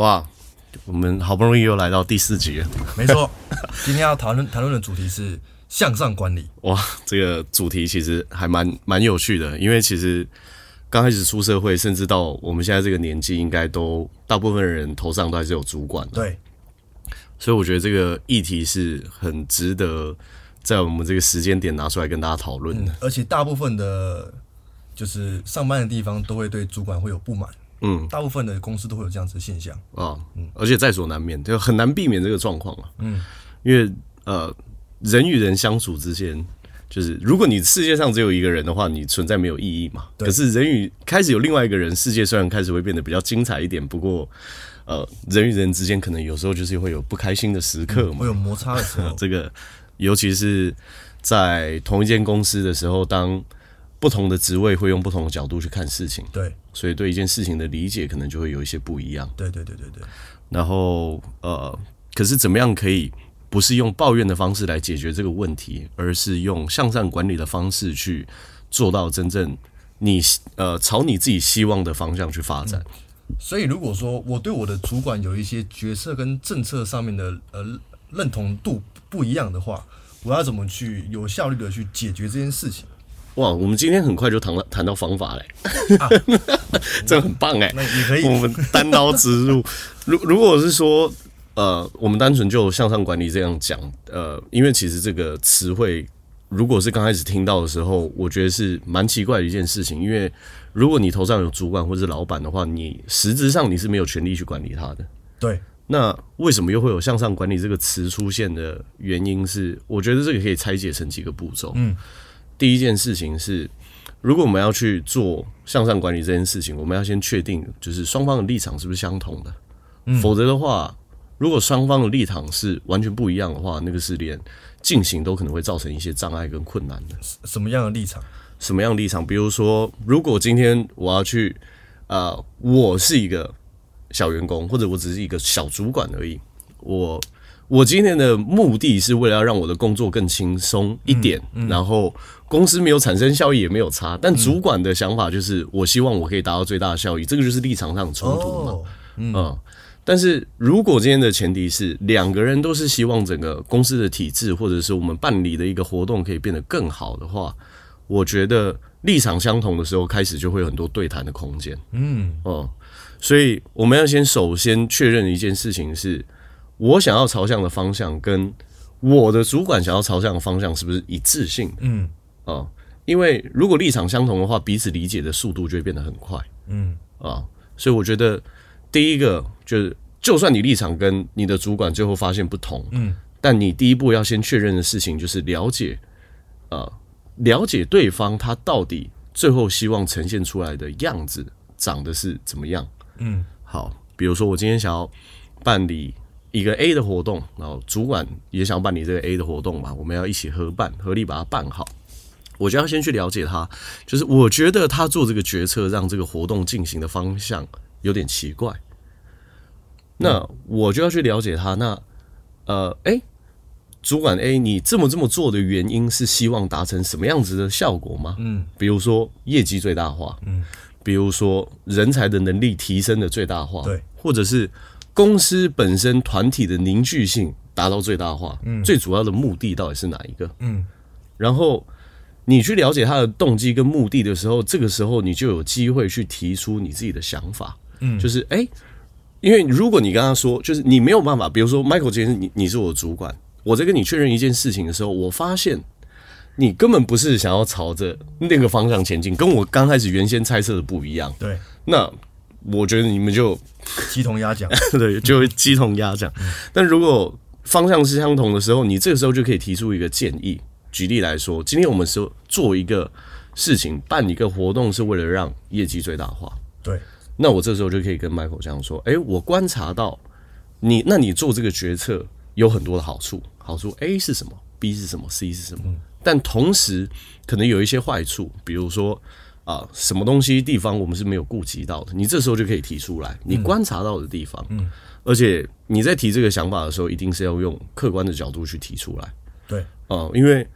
哇，我们好不容易又来到第四集了。没错，今天要讨论谈论的主题是向上管理。哇，这个主题其实还蛮蛮有趣的，因为其实刚开始出社会，甚至到我们现在这个年纪，应该都大部分人头上都还是有主管的。对，所以我觉得这个议题是很值得在我们这个时间点拿出来跟大家讨论的。嗯，而且大部分的，就是上班的地方都会对主管会有不满。嗯，大部分的公司都会有这样子的现象啊，嗯，而且在所难免，就很难避免这个状况啊。嗯，因为呃，人与人相处之间，就是如果你世界上只有一个人的话，你存在没有意义嘛。对。可是人与开始有另外一个人，世界虽然开始会变得比较精彩一点，不过呃，人与人之间可能有时候就是会有不开心的时刻嘛，嗯、会有摩擦的时候。这个，尤其是在同一间公司的时候，当。不同的职位会用不同的角度去看事情，对，所以对一件事情的理解可能就会有一些不一样。对对对对对。然后呃，可是怎么样可以不是用抱怨的方式来解决这个问题，而是用向上管理的方式去做到真正你呃朝你自己希望的方向去发展。嗯，所以如果说我对我的主管有一些决策跟政策上面的呃认同度不一样的话，我要怎么去有效率的去解决这件事情？哇，我们今天很快就谈了谈到方法嘞，啊、这很棒哎，那你可以，我们单刀直入。如如果是说，呃，我们单纯就向上管理这样讲，呃，因为其实这个词汇，如果是刚开始听到的时候，我觉得是蛮奇怪的一件事情。因为如果你头上有主管或者是老板的话，你实质上你是没有权利去管理他的。对，那为什么又会有向上管理这个词出现的原因是，我觉得这个可以拆解成几个步骤。嗯。第一件事情是，如果我们要去做向上管理这件事情，我们要先确定就是双方的立场是不是相同的。嗯，否则的话，如果双方的立场是完全不一样的话，那个是连进行都可能会造成一些障碍跟困难的。什么样的立场？什么样的立场？比如说，如果今天我要去，呃，我是一个小员工，或者我只是一个小主管而已，我。我今天的目的是为了要让我的工作更轻松一点，嗯嗯、然后公司没有产生效益也没有差，但主管的想法就是我希望我可以达到最大的效益，这个就是立场上的冲突嘛。嗯，嗯，但是如果今天的前提是两个人都是希望整个公司的体制或者是我们办理的一个活动可以变得更好的话，我觉得立场相同的时候开始就会有很多对谈的空间。嗯，哦、嗯，所以我们要先首先确认一件事情是。我想要朝向的方向跟我的主管想要朝向的方向是不是一致性？嗯，啊，因为如果立场相同的话，彼此理解的速度就会变得很快。嗯，啊，所以我觉得第一个就是，就算你立场跟你的主管最后发现不同，嗯，但你第一步要先确认的事情就是了解，啊，了解对方他到底最后希望呈现出来的样子长得是怎么样。嗯，好，比如说我今天想要办理。一个 A 的活动，然后主管也想办理这个 A 的活动嘛，我们要一起合办，合力把它办好。我就要先去了解他，就是我觉得他做这个决策，让这个活动进行的方向有点奇怪。那我就要去了解他。那呃，诶，主管 A，你这么这么做的原因是希望达成什么样子的效果吗？嗯，比如说业绩最大化，嗯，比如说人才的能力提升的最大化，对，或者是。公司本身团体的凝聚性达到最大化，嗯，最主要的目的到底是哪一个？嗯，然后你去了解他的动机跟目的的时候，这个时候你就有机会去提出你自己的想法，嗯，就是哎、欸，因为如果你跟他说，就是你没有办法，比如说 Michael 今天你你是我的主管，我在跟你确认一件事情的时候，我发现你根本不是想要朝着那个方向前进，跟我刚开始原先猜测的不一样。对，那我觉得你们就鸡同鸭讲，对，就会鸡同鸭讲。但如果方向是相同的时候，你这个时候就可以提出一个建议。举例来说，今天我们说做一个事情，办一个活动，是为了让业绩最大化。对，那我这时候就可以跟 Michael 这样说：诶，我观察到你，那你做这个决策有很多的好处。好处 A 是什么？B 是什么？C 是什么？但同时可能有一些坏处，比如说啊，什么东西地方我们是没有顾及到的，你这时候就可以提出来，你观察到的地方。嗯，而且你在提这个想法的时候，一定是要用客观的角度去提出来。对，啊，因为。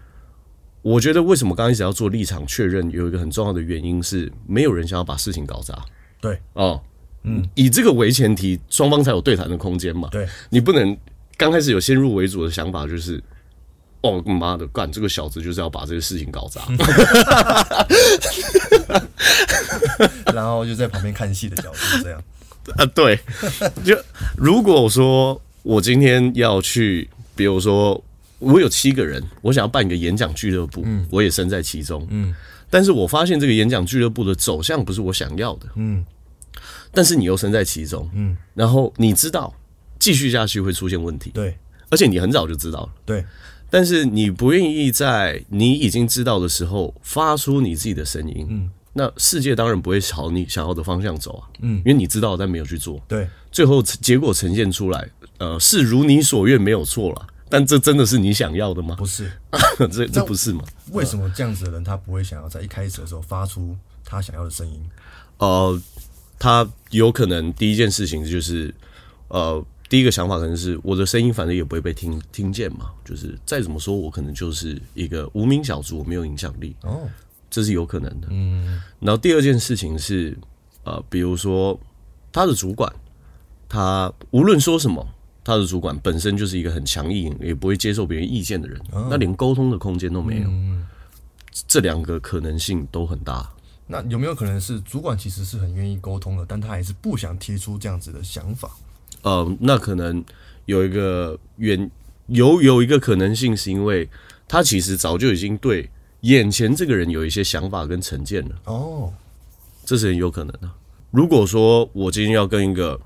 我觉得为什么刚开始要做立场确认，有一个很重要的原因是，没有人想要把事情搞砸。对，哦，嗯，以这个为前提，双方才有对谈的空间嘛。对，你不能刚开始有先入为主的想法，就是，哦，妈的，干这个小子就是要把这个事情搞砸，然后就在旁边看戏的角度这样。啊，对，就如果说我今天要去，比如说。我有七个人，我想要办一个演讲俱乐部，嗯，我也身在其中，嗯，但是我发现这个演讲俱乐部的走向不是我想要的，嗯，但是你又身在其中，嗯，然后你知道继续下去会出现问题，对，而且你很早就知道了，对，但是你不愿意在你已经知道的时候发出你自己的声音，嗯，那世界当然不会朝你想要的方向走啊，嗯，因为你知道但没有去做，对，最后结果呈现出来，呃，是如你所愿，没有错了。但这真的是你想要的吗？不是，这这不是吗？为什么这样子的人他不会想要在一开始的时候发出他想要的声音？呃，他有可能第一件事情就是，呃，第一个想法可能是我的声音反正也不会被听听见嘛，就是再怎么说我可能就是一个无名小卒，我没有影响力哦，这是有可能的。嗯，然后第二件事情是，呃，比如说他的主管，他无论说什么。他的主管本身就是一个很强硬，也不会接受别人意见的人，哦、那连沟通的空间都没有。嗯、这两个可能性都很大。那有没有可能是主管其实是很愿意沟通的，但他还是不想提出这样子的想法？呃，那可能有一个原有有一个可能性，是因为他其实早就已经对眼前这个人有一些想法跟成见了。哦，这是很有可能的。如果说我今天要跟一个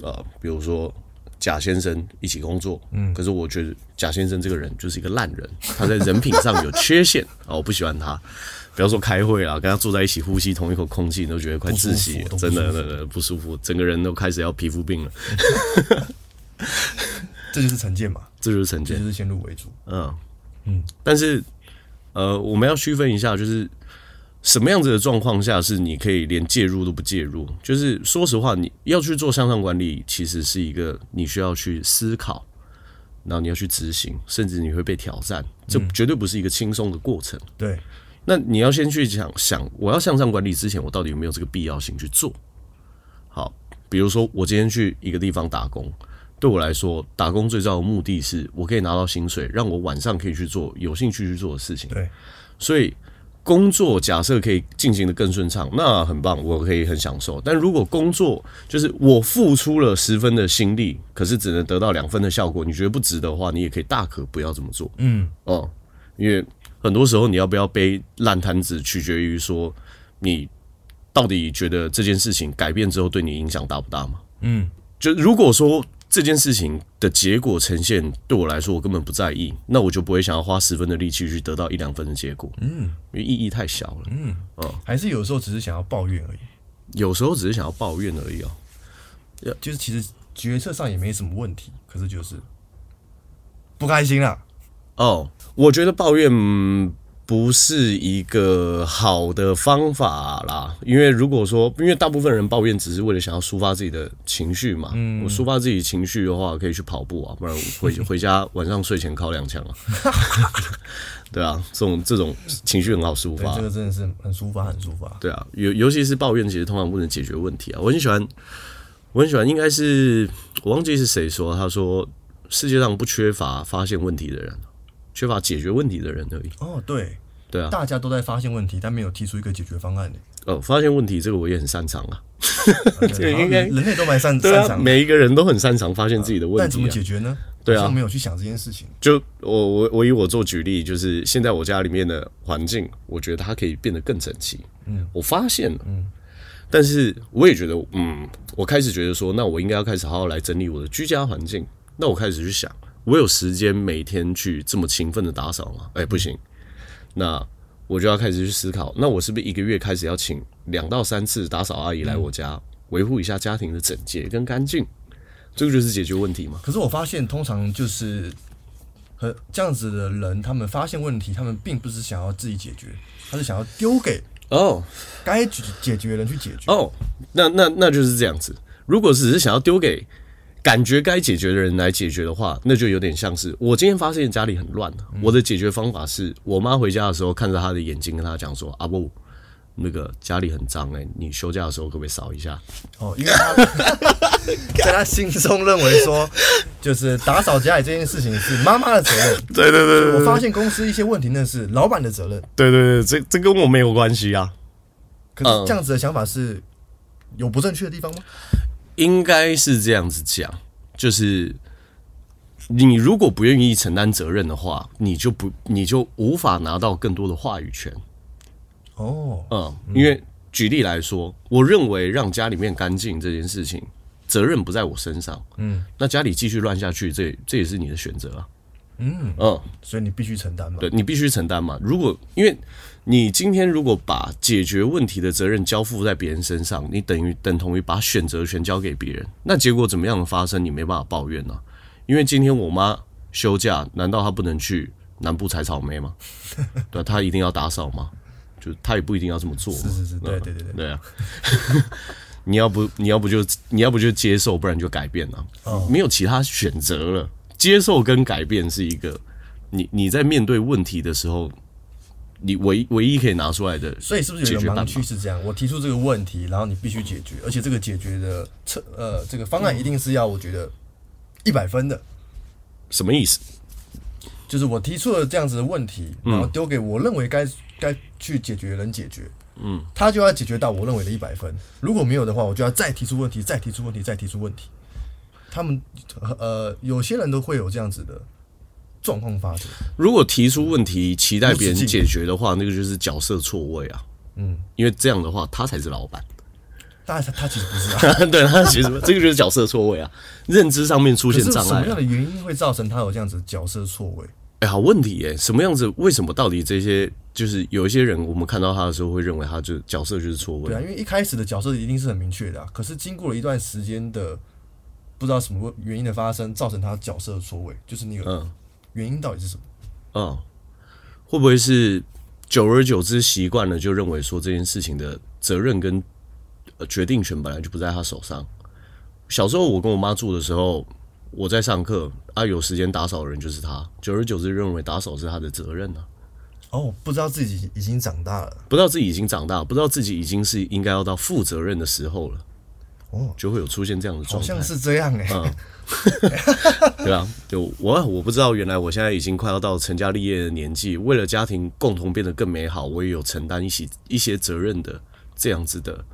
呃，比如说。贾先生一起工作，嗯，可是我觉得贾先生这个人就是一个烂人，他在人品上有缺陷 啊，我不喜欢他。不要说开会啊，跟他坐在一起呼吸同一口空气，你都觉得快窒息了，真的，真的不舒服，整个人都开始要皮肤病了。这就是成见嘛，这就是成见，就是先入为主。嗯嗯，但是呃，我们要区分一下，就是。什么样子的状况下是你可以连介入都不介入？就是说实话，你要去做向上管理，其实是一个你需要去思考，然后你要去执行，甚至你会被挑战，这绝对不是一个轻松的过程。对，那你要先去想想，我要向上管理之前，我到底有没有这个必要性去做？好，比如说我今天去一个地方打工，对我来说，打工最重要的目的是我可以拿到薪水，让我晚上可以去做有兴趣去做的事情。对，所以。工作假设可以进行的更顺畅，那很棒，我可以很享受。但如果工作就是我付出了十分的心力，可是只能得到两分的效果，你觉得不值得的话，你也可以大可不要这么做。嗯，哦，因为很多时候你要不要背烂摊子，取决于说你到底觉得这件事情改变之后对你影响大不大嘛？嗯，就如果说。这件事情的结果呈现对我来说，我根本不在意，那我就不会想要花十分的力气去得到一两分的结果，嗯，因为意义太小了，嗯，哦，还是有时候只是想要抱怨而已，有时候只是想要抱怨而已哦，就是其实决策上也没什么问题，可是就是不开心啊，哦，我觉得抱怨。不是一个好的方法啦，因为如果说，因为大部分人抱怨只是为了想要抒发自己的情绪嘛。嗯，我抒发自己情绪的话，可以去跑步啊，不然回 回家晚上睡前靠两枪啊。对啊，这种这种情绪很好抒发，这个真的是很抒发，很抒发。对啊，尤尤其是抱怨，其实通常不能解决问题啊。我很喜欢，我很喜欢，应该是我忘记是谁说，他说世界上不缺乏发现问题的人。缺乏解决问题的人而已。哦，对，对啊，大家都在发现问题，但没有提出一个解决方案呢。哦，发现问题这个我也很擅长啊。这个 应该人类都蛮擅擅长，每一个人都很擅长发现自己的问题。但怎么解决呢？对啊，没有去想这件事情。就我我我以我做举例，就是现在我家里面的环境，我觉得它可以变得更整齐。嗯，我发现了，嗯，但是我也觉得，嗯，我开始觉得说，那我应该要开始好好来整理我的居家环境。那我开始去想，我有时间每天去这么勤奋的打扫吗？哎，不行。那我就要开始去思考，那我是不是一个月开始要请两到三次打扫阿姨来我家，维护一下家庭的整洁跟干净？这个就是解决问题嘛。可是我发现，通常就是和这样子的人，他们发现问题，他们并不是想要自己解决，他是想要丢给哦该解解决的人去解决。哦，那那那就是这样子。如果只是想要丢给感觉该解决的人来解决的话，那就有点像是我今天发现家里很乱，我的解决方法是我妈回家的时候看着她的眼睛，跟她讲说：“阿布。”那个家里很脏哎、欸，你休假的时候可不可以扫一下？哦，因为他 在他心中认为说，就是打扫家里这件事情是妈妈的责任。对对对，对，我发现公司一些问题，那是老板的责任。对对对，这这跟我没有关系啊。可是这样子的想法是有不正确的地方吗？应该是这样子讲，就是你如果不愿意承担责任的话，你就不你就无法拿到更多的话语权。哦，嗯，因为举例来说，我认为让家里面干净这件事情，责任不在我身上。嗯，那家里继续乱下去，这这也是你的选择啊。嗯嗯，所以你必须承担嘛。对，你必须承担嘛。如果因为你今天如果把解决问题的责任交付在别人身上，你等于等同于把选择权交给别人，那结果怎么样的发生，你没办法抱怨呢、啊？因为今天我妈休假，难道她不能去南部采草莓吗？对，她一定要打扫吗？就她也不一定要这么做，是是是，对对对对，对啊。你要不你要不就你要不就接受，不然就改变了。哦，没有其他选择了。接受跟改变是一个，你你在面对问题的时候，你唯唯一可以拿出来的。所以是不是有一个盲区是这样？我提出这个问题，然后你必须解决，而且这个解决的策呃这个方案一定是要我觉得一百分的。什么意思？就是我提出了这样子的问题，然后丢给我认为该。该去解决的人解决，嗯，他就要解决到我认为的一百分。如果没有的话，我就要再提出问题，再提出问题，再提出问题。他们呃，有些人都会有这样子的状况发生。如果提出问题，期待别人解决的话，那个就是角色错位啊。嗯，因为这样的话，他才是老板。当然，他他其实不是啊。对，他其实这个就是角色错位啊，认知上面出现障碍。什么样的原因会造成他有这样子角色错位？哎，好问题哎，什么样子？为什么到底这些？就是有一些人，我们看到他的时候，会认为他就角色就是错位。对啊，因为一开始的角色一定是很明确的啊。可是经过了一段时间的不知道什么原因的发生，造成他角色的错位，就是那个原因到底是什么？嗯，会不会是久而久之习惯了，就认为说这件事情的责任跟决定权本来就不在他手上？小时候我跟我妈住的时候，我在上课啊，有时间打扫的人就是他。久而久之，认为打扫是他的责任呢、啊。哦，不知道自己已经长大了，不知道自己已经长大，不知道自己已经是应该要到负责任的时候了。哦，就会有出现这样的状态，好像是这样哎、欸。嗯，对啊，就我我不知道，原来我现在已经快要到成家立业的年纪，为了家庭共同变得更美好，我也有承担一些一些责任的这样子的。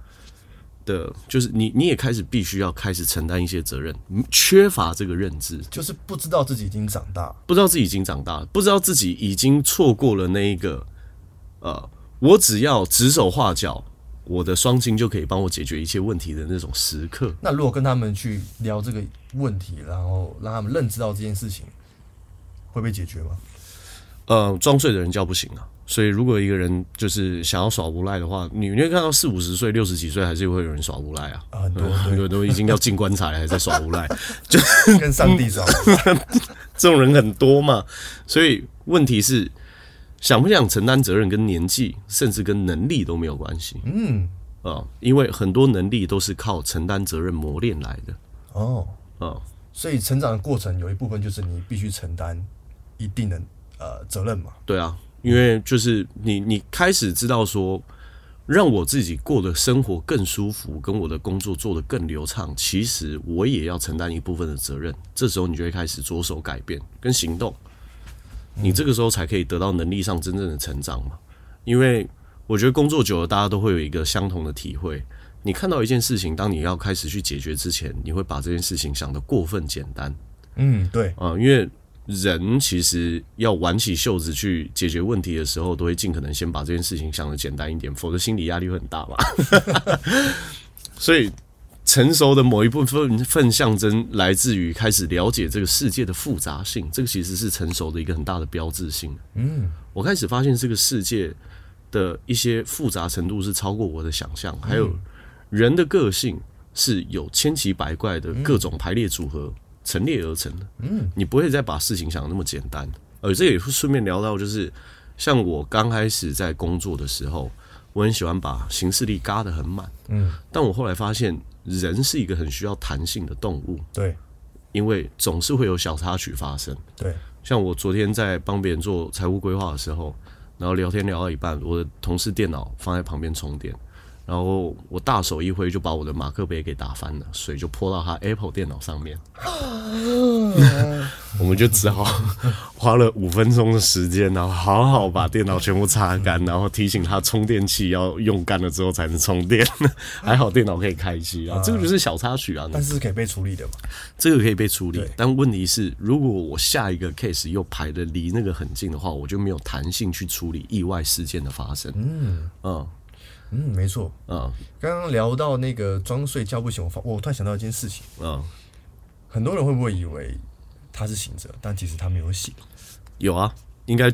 的，就是你，你也开始必须要开始承担一些责任，缺乏这个认知，就是不知道自己已经长大，不知道自己已经长大，不知道自己已经错过了那一个，呃，我只要指手画脚，我的双亲就可以帮我解决一切问题的那种时刻。那如果跟他们去聊这个问题，然后让他们认知到这件事情，会被解决吗？呃，装睡的人叫不醒啊。所以，如果一个人就是想要耍无赖的话，你会看到四五十岁、六十几岁还是会有人耍无赖啊？很多很多都已经要进棺材了，还在耍无赖，就跟上帝耍。这种人很多嘛。所以问题是，想不想承担责任跟年纪，甚至跟能力都没有关系。嗯啊，因为很多能力都是靠承担责任磨练来的。哦啊，所以成长的过程有一部分就是你必须承担一定的呃责任嘛。对啊。因为就是你，你开始知道说，让我自己过的生活更舒服，跟我的工作做得更流畅，其实我也要承担一部分的责任。这时候你就会开始着手改变跟行动，你这个时候才可以得到能力上真正的成长嘛。因为我觉得工作久了，大家都会有一个相同的体会。你看到一件事情，当你要开始去解决之前，你会把这件事情想得过分简单。嗯，对啊、呃，因为人其实要挽起袖子去解决问题的时候，都会尽可能先把这件事情想得简单一点，否则心理压力会很大嘛。所以。成熟的某一部分份象征来自于开始了解这个世界的复杂性，这个其实是成熟的一个很大的标志性。嗯，我开始发现这个世界的一些复杂程度是超过我的想象，还有人的个性是有千奇百怪的各种排列组合陈列而成的。嗯，你不会再把事情想得那么简单。而这也顺便聊到，就是像我刚开始在工作的时候，我很喜欢把行事力嘎得很满。嗯，但我后来发现。人是一个很需要弹性的动物，对，因为总是会有小插曲发生，对。像我昨天在帮别人做财务规划的时候，然后聊天聊到一半，我的同事电脑放在旁边充电，然后我大手一挥就把我的马克杯给打翻了，水就泼到他 Apple 电脑上面。我们就只好花了五分钟的时间，然后好好把电脑全部擦干，然后提醒他充电器要用干了之后才能充电。还好电脑可以开机啊，这个就是小插曲啊，但是可以被处理的嘛。这个可以被处理，但问题是，如果我下一个 case 又排的离那个很近的话，我就没有弹性去处理意外事件的发生。嗯嗯嗯，没错。嗯，刚刚聊到那个装睡觉不醒，我发我突然想到一件事情。嗯。很多人会不会以为他是醒着，但其实他没有醒？有啊，应该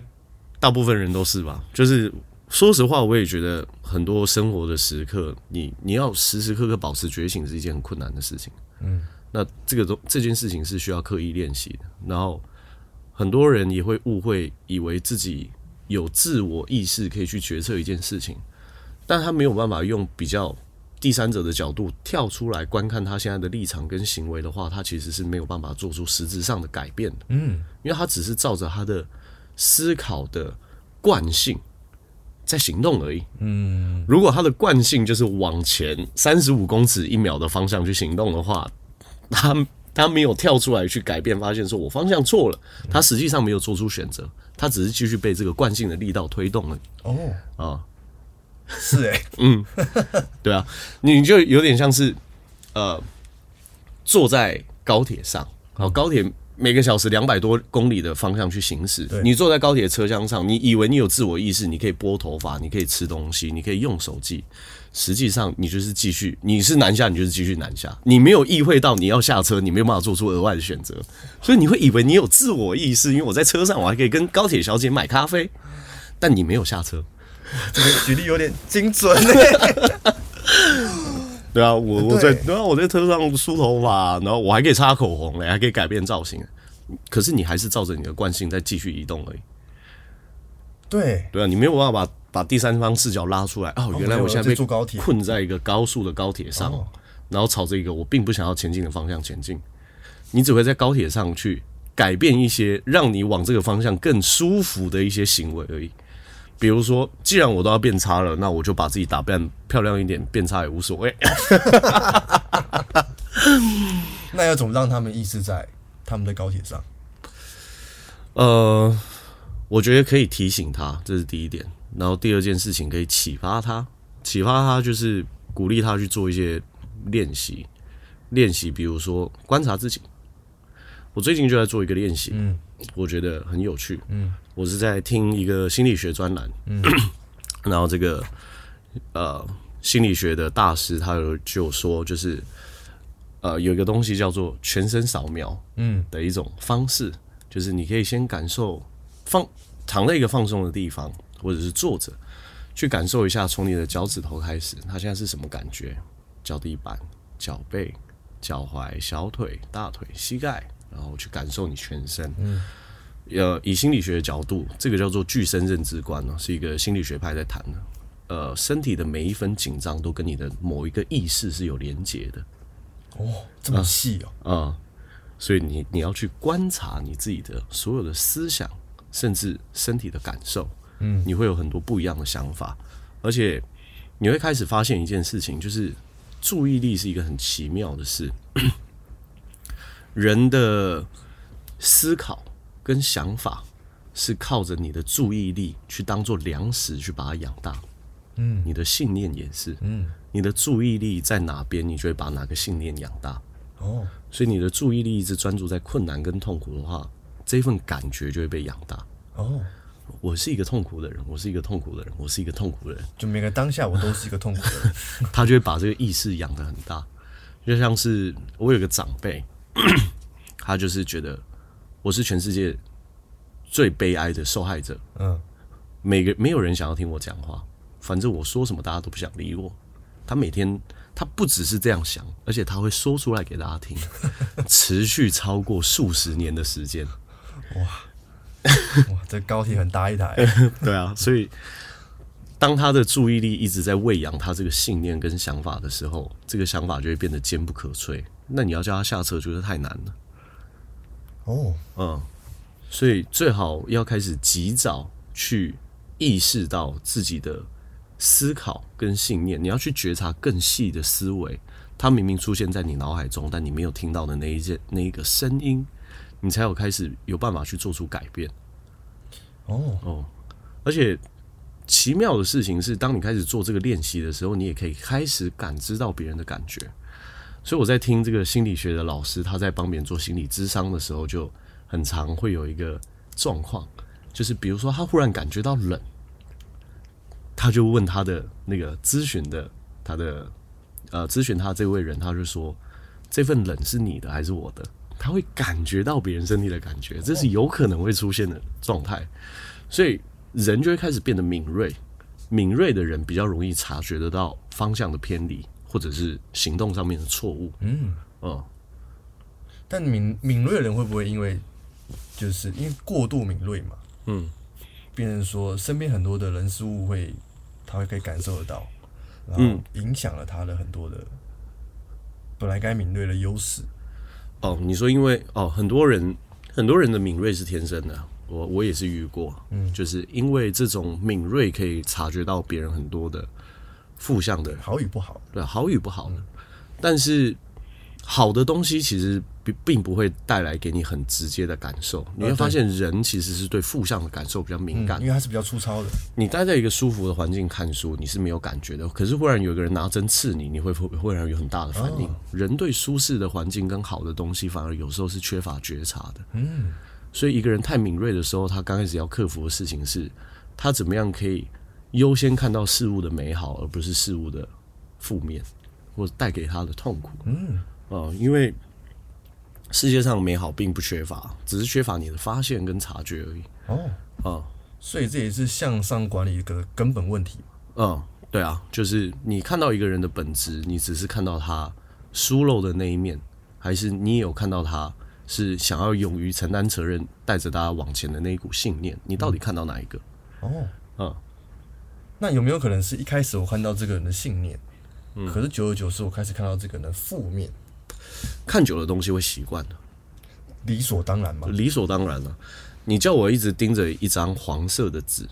大部分人都是吧。就是说实话，我也觉得很多生活的时刻，你你要时时刻刻保持觉醒是一件很困难的事情。嗯，那这个都这件事情是需要刻意练习的。然后很多人也会误会，以为自己有自我意识可以去决策一件事情，但他没有办法用比较。第三者的角度跳出来观看他现在的立场跟行为的话，他其实是没有办法做出实质上的改变的。嗯，因为他只是照着他的思考的惯性在行动而已。嗯，如果他的惯性就是往前三十五公尺一秒的方向去行动的话，他他没有跳出来去改变，发现说我方向错了，他实际上没有做出选择，他只是继续被这个惯性的力道推动了。哦，啊。是哎、欸，嗯，对啊，你就有点像是，呃，坐在高铁上，好，高铁每个小时两百多公里的方向去行驶，你坐在高铁车厢上，你以为你有自我意识，你可以拨头发，你可以吃东西，你可以用手机，实际上你就是继续，你是南下，你就是继续南下，你没有意会到你要下车，你没有办法做出额外的选择，所以你会以为你有自我意识，因为我在车上，我还可以跟高铁小姐买咖啡，但你没有下车。这个举例有点精准呢。对啊，我我在对啊，我在车上梳头发，然后我还可以擦口红嘞，还可以改变造型。可是你还是照着你的惯性在继续移动而已。对对啊，你没有办法把把第三方视角拉出来。哦，原来我现在被困在一个高速的高铁上，然后朝着一个我并不想要前进的方向前进。你只会在高铁上去改变一些让你往这个方向更舒服的一些行为而已。比如说，既然我都要变差了，那我就把自己打扮漂亮一点，变差也无所谓。那要怎么让他们意识在他们的高铁上？呃，我觉得可以提醒他，这是第一点。然后第二件事情可以启发他，启发他就是鼓励他去做一些练习，练习，比如说观察自己。我最近就在做一个练习，嗯，我觉得很有趣，嗯，我是在听一个心理学专栏，嗯，然后这个呃心理学的大师他有就说，就是呃有一个东西叫做全身扫描，嗯的一种方式，就是你可以先感受放躺在一个放松的地方，或者是坐着，去感受一下从你的脚趾头开始，它现在是什么感觉？脚底板、脚背、脚踝、小腿、大腿、膝盖。然后去感受你全身，嗯，呃，以心理学的角度，这个叫做具身认知观呢，是一个心理学派在谈的。呃，身体的每一分紧张都跟你的某一个意识是有连接的。哦，这么细哦，啊、呃，所以你你要去观察你自己的所有的思想，甚至身体的感受，嗯，你会有很多不一样的想法，而且你会开始发现一件事情，就是注意力是一个很奇妙的事。人的思考跟想法是靠着你的注意力去当做粮食去把它养大，嗯，你的信念也是，嗯，你的注意力在哪边，你就会把哪个信念养大，哦，所以你的注意力一直专注在困难跟痛苦的话，这份感觉就会被养大。哦，我是一个痛苦的人，我是一个痛苦的人，我是一个痛苦的人。就每个当下我都是一个痛苦的人，他就会把这个意识养得很大。就像是我有个长辈，他就是觉得我是全世界最悲哀的受害者。嗯，每个没有人想要听我讲话，反正我说什么大家都不想理我。他每天他不只是这样想，而且他会说出来给大家听，持续超过数十年的时间。哇哇，这高铁很大一台。对啊，所以。当他的注意力一直在喂养他这个信念跟想法的时候，这个想法就会变得坚不可摧。那你要叫他下车，觉得太难了。哦，嗯，所以最好要开始及早去意识到自己的思考跟信念。你要去觉察更细的思维，它明明出现在你脑海中，但你没有听到的那一件那一个声音，你才有开始有办法去做出改变。哦哦，而且。奇妙的事情是，当你开始做这个练习的时候，你也可以开始感知到别人的感觉。所以我在听这个心理学的老师，他在帮别人做心理咨商的时候，就很常会有一个状况，就是比如说他忽然感觉到冷，他就问他的那个咨询的他的呃咨询他这位人，他就说，这份冷是你的还是我的？他会感觉到别人身体的感觉，这是有可能会出现的状态，所以。人就会开始变得敏锐，敏锐的人比较容易察觉得到方向的偏离，或者是行动上面的错误。嗯嗯，但敏敏锐的人会不会因为就是因为过度敏锐嘛？嗯，变成说身边很多的人事物会，他会可以感受得到，然后影响了他的很多的本来该敏锐的优势。哦，你说因为哦，很多人很多人的敏锐是天生的。我我也是遇过，嗯，就是因为这种敏锐可以察觉到别人很多的负向的好与不好，对，好与不好的，但是好的东西其实并并不会带来给你很直接的感受。你会发现人其实是对负向的感受比较敏感，因为它是比较粗糙的。你待在一个舒服的环境看书，你是没有感觉的。可是忽然有一个人拿针刺你，你会忽然有很大的反应。人对舒适的环境跟好的东西，反而有时候是缺乏觉察的。嗯。所以一个人太敏锐的时候，他刚开始要克服的事情是，他怎么样可以优先看到事物的美好，而不是事物的负面，或者带给他的痛苦。嗯，啊，因为世界上美好并不缺乏，只是缺乏你的发现跟察觉而已。哦，啊，所以这也是向上管理一个根本问题。嗯，对啊，就是你看到一个人的本质，你只是看到他疏漏的那一面，还是你有看到他？是想要勇于承担责任，带着大家往前的那一股信念，你到底看到哪一个？哦，嗯，那有没有可能是一开始我看到这个人的信念，嗯，可是久而久之，我开始看到这个人的负面。看久了东西会习惯的，理所当然嘛？理所当然了。你叫我一直盯着一张黄色的纸，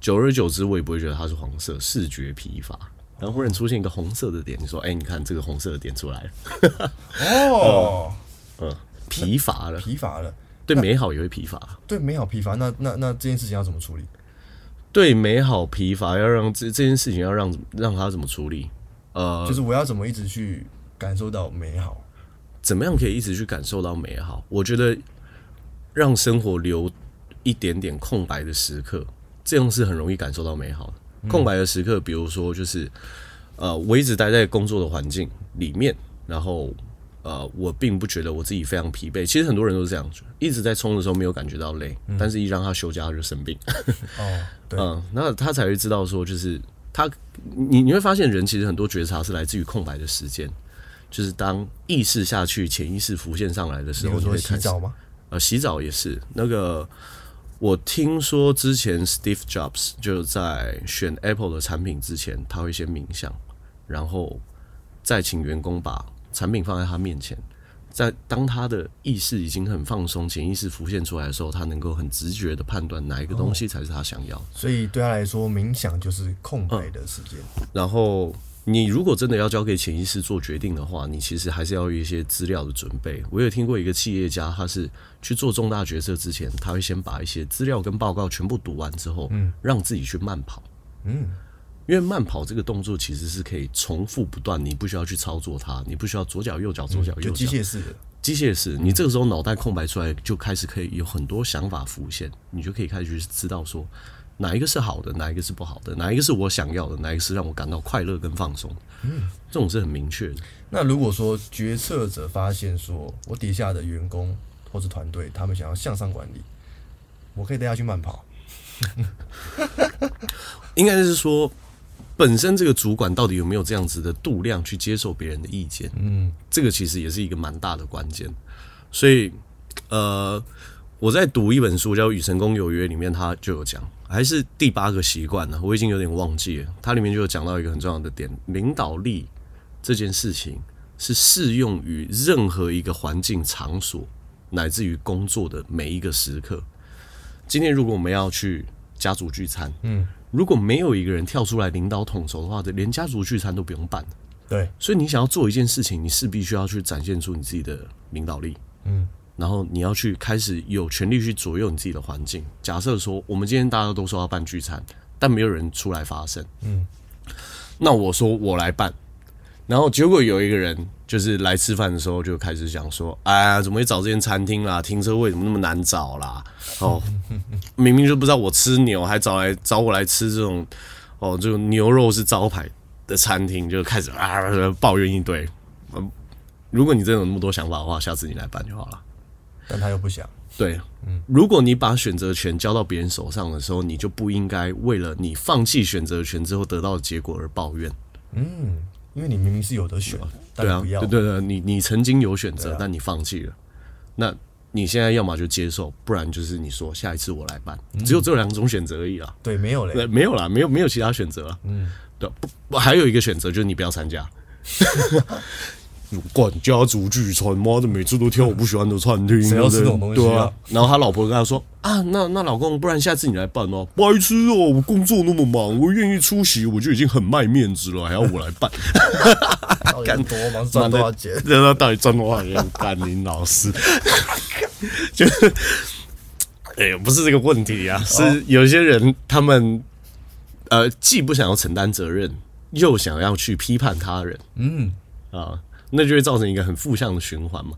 久而久之，我也不会觉得它是黄色，视觉疲乏。然后忽然出现一个红色的点，你说：“哎，你看这个红色的点出来了。”哦，嗯。疲乏了，疲乏了，对美好也会疲乏。对美好疲乏，那那那这件事情要怎么处理？对美好疲乏，要让这这件事情要让让他怎么处理？呃，就是我要怎么一直去感受到美好？怎么样可以一直去感受到美好？我觉得让生活留一点点空白的时刻，这样是很容易感受到美好的。嗯、空白的时刻，比如说就是呃，我一直待在工作的环境里面，然后。呃，我并不觉得我自己非常疲惫。其实很多人都是这样子，一直在冲的时候没有感觉到累，嗯、但是一让他休假他就生病。哦，对，嗯，那他才会知道说，就是他，你你会发现人其实很多觉察是来自于空白的时间，就是当意识下去，潜意识浮现上来的时候，你会洗澡吗？呃，洗澡也是。那个，我听说之前 Steve Jobs 就在选 Apple 的产品之前，他会先冥想，然后再请员工把。产品放在他面前，在当他的意识已经很放松，潜意识浮现出来的时候，他能够很直觉的判断哪一个东西才是他想要。哦。所以对他来说，冥想就是空白的时间。嗯。然后你如果真的要交给潜意识做决定的话，你其实还是要有一些资料的准备。我有听过一个企业家，他是去做重大决策之前，他会先把一些资料跟报告全部读完之后，嗯，让自己去慢跑，嗯。因为慢跑这个动作其实是可以重复不断，你不需要去操作它，你不需要左脚右脚左脚右脚，就机械式的。机械式，你这个时候脑袋空白出来，就开始可以有很多想法浮现，你就可以开始去知道说哪一个是好的，哪一个是不好的，哪一个是我想要的，哪一个是让我感到快乐跟放松。嗯，这种是很明确的。那如果说决策者发现说我底下的员工或者团队，他们想要向上管理，我可以带他去慢跑。应该是说。本身这个主管到底有没有这样子的度量去接受别人的意见？嗯，这个其实也是一个蛮大的关键。所以，呃，我在读一本书叫《与成功有约》里面，他就有讲，还是第八个习惯呢？我已经有点忘记了。它里面就有讲到一个很重要的点：领导力这件事情是适用于任何一个环境、场所，乃至于工作的每一个时刻。今天如果我们要去家族聚餐，嗯。如果没有一个人跳出来领导统筹的话，连家族聚餐都不用办。对，所以你想要做一件事情，你势必需要去展现出你自己的领导力。嗯，然后你要去开始有权利去左右你自己的环境。假设说，我们今天大家都说要办聚餐，但没有人出来发声。嗯，那我说我来办。然后结果有一个人就是来吃饭的时候就开始讲说：“哎呀，怎么会找这间餐厅啦？停车位怎么那么难找啦？哦，明明就不知道我吃牛，还找来找我来吃这种哦，这种牛肉是招牌的餐厅，就开始啊抱怨一堆。嗯，如果你真的有那么多想法的话，下次你来办就好了。但他又不想。对，嗯，如果你把选择权交到别人手上的时候，你就不应该为了你放弃选择权之后得到的结果而抱怨。嗯。因为你明明是有得选，对啊，对对对，你你曾经有选择，但你放弃了。那你现在要么就接受，不然就是你说下一次我来办，只有这两种选择而已啦。对，没有嘞，没有啦，没有没有其他选择了。嗯，对，不，还有一个选择就是你不要参加。管家族聚餐，妈的，每次都挑我不喜欢的餐厅，谁要吃这种东西？对啊。然后他老婆跟他说：“啊，那那老公，不然下次你来办哦。”白痴哦，我工作那么忙，我愿意出席，我就已经很卖面子了，还要我来办？干多忙赚多少钱？让他到底赚多少钱？干林老师，就是，哎呀，不是这个问题啊，是有些人他们呃，既不想要承担责任，又想要去批判他人。嗯啊。那就会造成一个很负向的循环嘛。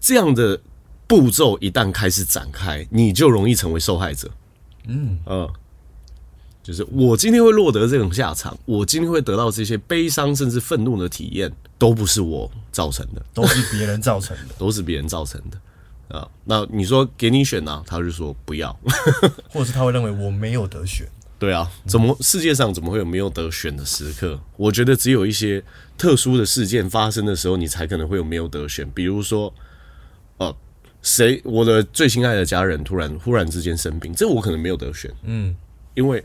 这样的步骤一旦开始展开，你就容易成为受害者。嗯嗯，就是我今天会落得这种下场，我今天会得到这些悲伤甚至愤怒的体验，都不是我造成的，都是别人造成的，都是别人造成的。啊，那你说给你选呢、啊？他就说不要，或者是他会认为我没有得选。对啊，怎么世界上怎么会有没有得选的时刻？我觉得只有一些特殊的事件发生的时候，你才可能会有没有得选。比如说，呃，谁我的最亲爱的家人突然忽然之间生病，这我可能没有得选。嗯，因为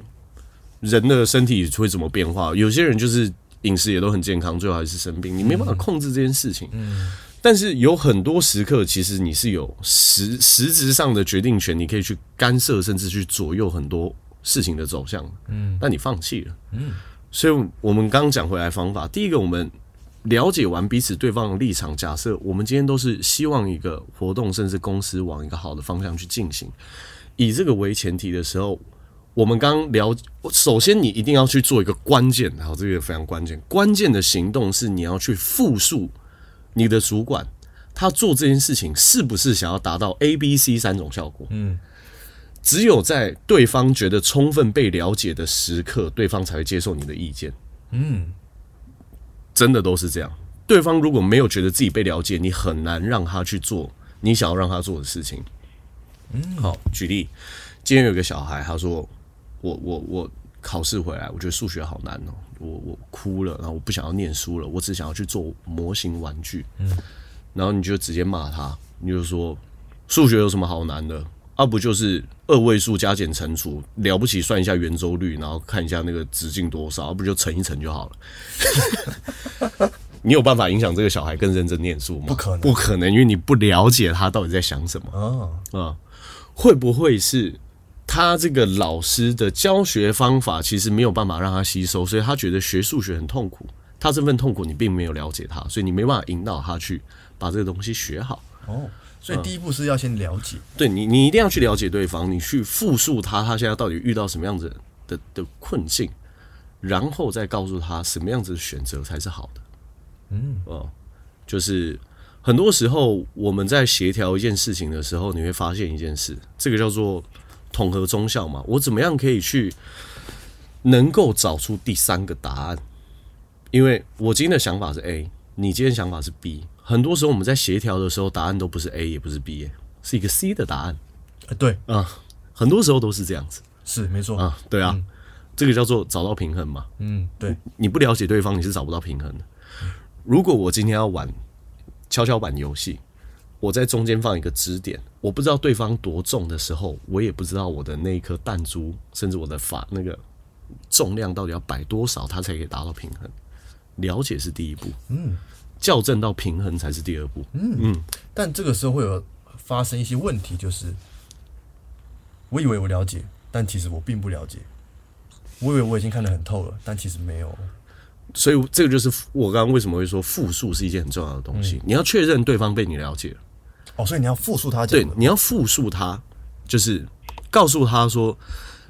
人的身体会怎么变化？有些人就是饮食也都很健康，最后还是生病，你没办法控制这件事情。嗯，但是有很多时刻，其实你是有实实质上的决定权，你可以去干涉，甚至去左右很多。事情的走向，嗯，但你放弃了，嗯，所以我们刚刚讲回来方法，第一个，我们了解完彼此对方的立场，假设我们今天都是希望一个活动，甚至公司往一个好的方向去进行，以这个为前提的时候，我们刚聊，首先你一定要去做一个关键，好，这个非常关键，关键的行动是你要去复述你的主管他做这件事情是不是想要达到 A、B、C 三种效果，嗯。只有在对方觉得充分被了解的时刻，对方才会接受你的意见。嗯，真的都是这样。对方如果没有觉得自己被了解，你很难让他去做你想要让他做的事情。嗯，好，举例，今天有个小孩，他说：“我我我考试回来，我觉得数学好难哦，我我哭了，然后我不想要念书了，我只想要去做模型玩具。”嗯，然后你就直接骂他，你就说：“数学有什么好难的？”要、啊、不就是二位数加减乘除，了不起算一下圆周率，然后看一下那个直径多少，要、啊、不就乘一乘就好了。你有办法影响这个小孩更认真念书吗？不可能，不可能，因为你不了解他到底在想什么。啊、嗯，会不会是他这个老师的教学方法其实没有办法让他吸收，所以他觉得学数学很痛苦。他这份痛苦你并没有了解他，所以你没办法引导他去把这个东西学好。哦。所以第一步是要先了解，对你，你一定要去了解对方，你去复述他，他现在到底遇到什么样子的的困境，然后再告诉他什么样子的选择才是好的。嗯，哦，就是很多时候我们在协调一件事情的时候，你会发现一件事，这个叫做统合中效嘛。我怎么样可以去能够找出第三个答案？因为我今天的想法是 A，你今天想法是 B。很多时候我们在协调的时候，答案都不是 A，也不是 B，是一个 C 的答案。对啊，很多时候都是这样子。是没错啊，对啊。嗯这个叫做找到平衡嘛？嗯，对。你不了解对方，你是找不到平衡的。如果我今天要玩跷跷板游戏，我在中间放一个支点，我不知道对方多重的时候，我也不知道我的那一颗弹珠，甚至我的法那个重量到底要摆多少，它才可以达到平衡。了解是第一步，嗯，校正到平衡才是第二步，嗯嗯。但这个时候会有发生一些问题，就是我以为我了解，但其实我并不了解。我以为我已经看得很透了，但其实没有。所以这个就是我刚刚为什么会说复述是一件很重要的东西。嗯、你要确认对方被你了解了。哦，所以你要复述他讲。对，你要复述他，就是告诉他说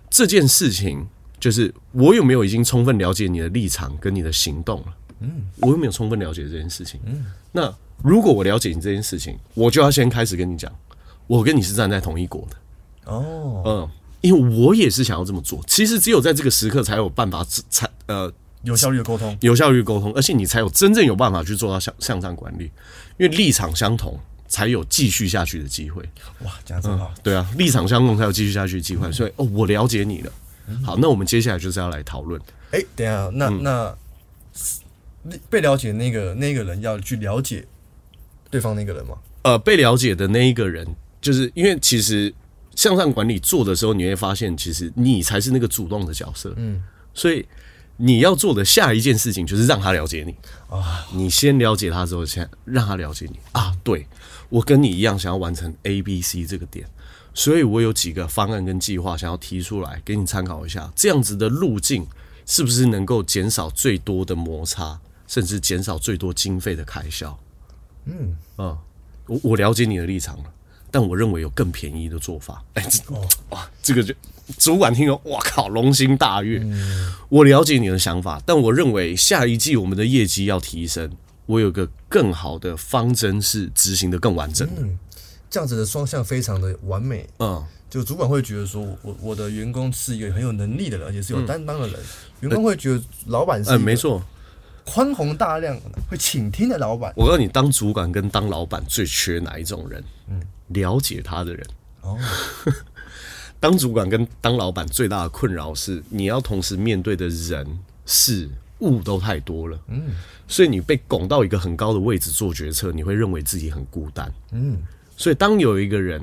这件事情，就是我有没有已经充分了解你的立场跟你的行动了？嗯，我又没有充分了解这件事情？嗯，那如果我了解你这件事情，我就要先开始跟你讲，我跟你是站在同一国的。哦，嗯。因为我也是想要这么做，其实只有在这个时刻才有办法，才呃有效率的沟通，有效率沟通，而且你才有真正有办法去做到向向上管理，因为立场相同，才有继续下去的机会。哇，讲得真好，对啊，立场相同才有继续下去的机会。所以哦，我了解你了。好，那我们接下来就是要来讨论。哎，等一下，那那被了解那个那个人要去了解对方那个人吗？呃，被了解的那一个人，就是因为其实。向上管理做的时候，你会发现，其实你才是那个主动的角色。嗯，所以你要做的下一件事情就是让他了解你啊。你先了解他之后，先让他了解你啊。对，我跟你一样，想要完成 A、B、C 这个点，所以我有几个方案跟计划想要提出来给你参考一下。这样子的路径是不是能够减少最多的摩擦，甚至减少最多经费的开销？嗯啊，我我了解你的立场了。但我认为有更便宜的做法。哎，哇，这个就主管听了，哇靠，龙心大悦。我了解你的想法，但我认为下一季我们的业绩要提升，我有个更好的方针是执行的更完整。嗯，这样子的双向非常的完美。嗯，就主管会觉得说，我我的员工是一个很有能力的人，而且是有担当的人。员工会觉得老板是，嗯，没错。宽宏大量、会倾听的老板，我告诉你，当主管跟当老板最缺哪一种人？嗯，了解他的人。哦，当主管跟当老板最大的困扰是，你要同时面对的人事物都太多了。嗯，所以你被拱到一个很高的位置做决策，你会认为自己很孤单。嗯，所以当有一个人。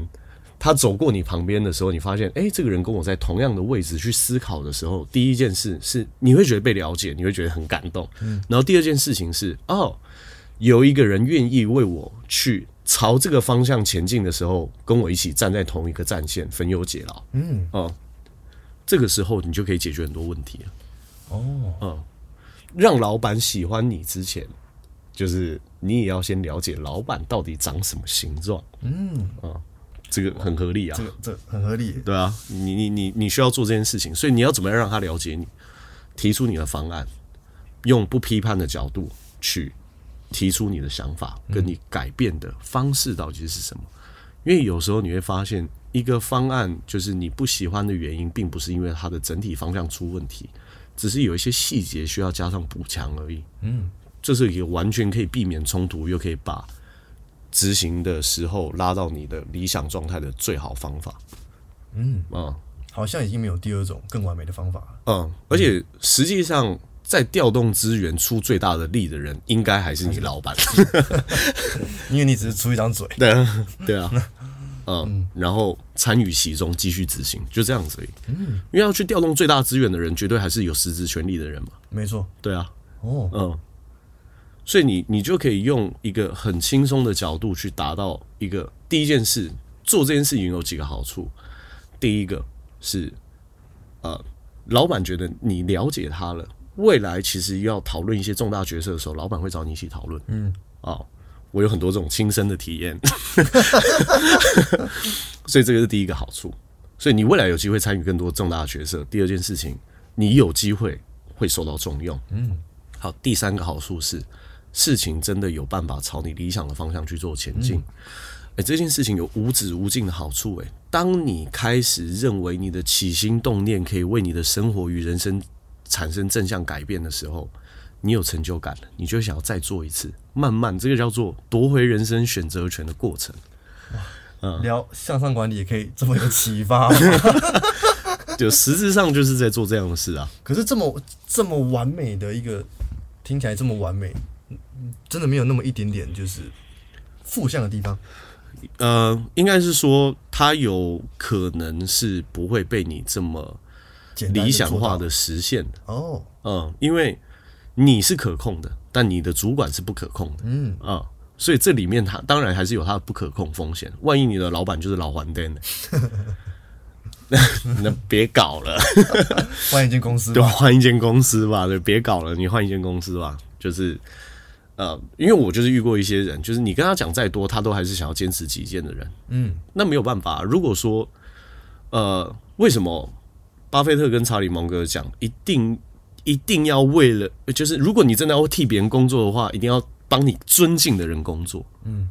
他走过你旁边的时候，你发现，哎，这个人跟我在同样的位置去思考的时候，第一件事是你会觉得被了解，你会觉得很感动。嗯，然后第二件事情是，哦，有一个人愿意为我去朝这个方向前进的时候，跟我一起站在同一个战线，分忧解劳。嗯，哦，这个时候你就可以解决很多问题了。哦，嗯，让老板喜欢你之前，就是你也要先了解老板到底长什么形状。嗯，啊。这个很合理啊，这个这很合理。对啊，你你你你需要做这件事情，所以你要怎么样让他了解你，提出你的方案，用不批判的角度去提出你的想法，跟你改变的方式到底是什么？因为有时候你会发现，一个方案就是你不喜欢的原因，并不是因为它的整体方向出问题，只是有一些细节需要加上补强而已。嗯，这是一个完全可以避免冲突，又可以把。执行的时候拉到你的理想状态的最好方法，嗯。啊，好像已经没有第二种更完美的方法了。嗯，而且实际上在调动资源出最大的力的人，应该还是你老板，因为你只是出一张嘴。对啊，对啊，嗯，然后参与其中继续执行，就这样子而已。嗯，因为要去调动最大资源的人，绝对还是有实质权力的人嘛。没错，对啊，哦，嗯。所以你你就可以用一个很轻松的角度去达到一个第一件事，做这件事情有几个好处。第一个是，呃，老板觉得你了解他了，未来其实要讨论一些重大决策的时候，老板会找你一起讨论。嗯，啊，我有很多这种亲身的体验，所以这个是第一个好处。所以你未来有机会参与更多重大的决策。第二件事情，你有机会会受到重用。嗯，好，第三个好处是，事情真的有办法朝你理想的方向去做前进。哎、嗯，这件事情有无止无尽的好处。哎，当你开始认为你的起心动念可以为你的生活与人生产生正向改变的时候，你有成就感了，你就想要再做一次。慢慢，这个叫做夺回人生选择权的过程。嗯，聊向上管理也可以这么有启发，就实质上就是在做这样的事啊。可是这么这么完美的一个，听起来这么完美，真的没有那么一点点就是负向的地方。呃，应该是说，他有可能是不会被你这么理想化的实现的哦。嗯，因为你是可控的，但你的主管是不可控的。嗯啊。所以这里面他当然还是有他的不可控风险。万一你的老板就是老黄灯，那 那别搞了，换一间公司，对，换一间公司吧，对，别搞了，你换一间公司吧。就是呃，因为我就是遇过一些人，就是你跟他讲再多，他都还是想要坚持己见的人。嗯，那没有办法。如果说呃，为什么巴菲特跟查理芒格讲，一定一定要为了，就是如果你真的要替别人工作的话，一定要。帮你尊敬的人工作，嗯，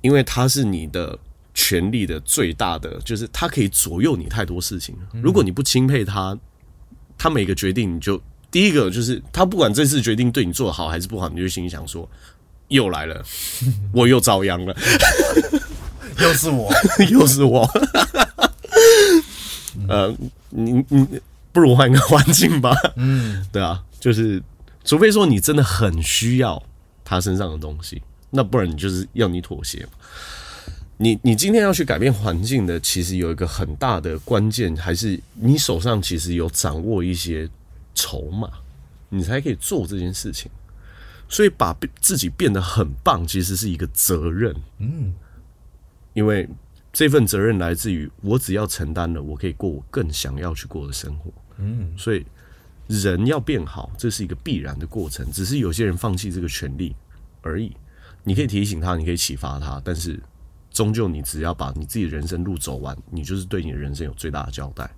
因为他是你的权力的最大的，就是他可以左右你太多事情。如果你不钦佩他，他每个决定，你就第一个就是他不管这次决定对你做的好还是不好，你就心里想说，又来了，我又遭殃了，又是我，又是我。呃，你你不如换一个环境吧，嗯，对啊，就是除非说你真的很需要。他身上的东西，那不然你就是要你妥协嘛。你你今天要去改变环境的，其实有一个很大的关键，还是你手上其实有掌握一些筹码，你才可以做这件事情。所以把自己变得很棒，其实是一个责任。嗯，因为这份责任来自于我只要承担了，我可以过我更想要去过的生活。嗯，所以。人要变好，这是一个必然的过程，只是有些人放弃这个权利而已。你可以提醒他，你可以启发他，但是终究你只要把你自己的人生路走完，你就是对你的人生有最大的交代。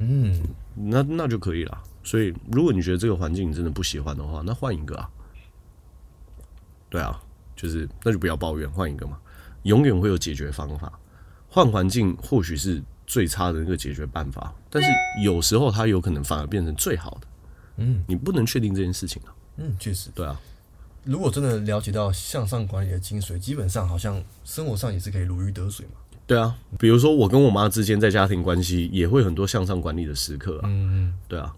嗯，那那就可以了。所以，如果你觉得这个环境你真的不喜欢的话，那换一个啊。对啊，就是那就不要抱怨，换一个嘛。永远会有解决方法。换环境或许是。最差的一个解决办法，但是有时候它有可能反而变成最好的。嗯，你不能确定这件事情啊。嗯，确实，对啊。如果真的了解到向上管理的精髓，基本上好像生活上也是可以如鱼得水嘛。对啊，比如说我跟我妈之间在家庭关系也会很多向上管理的时刻啊。嗯嗯，对啊。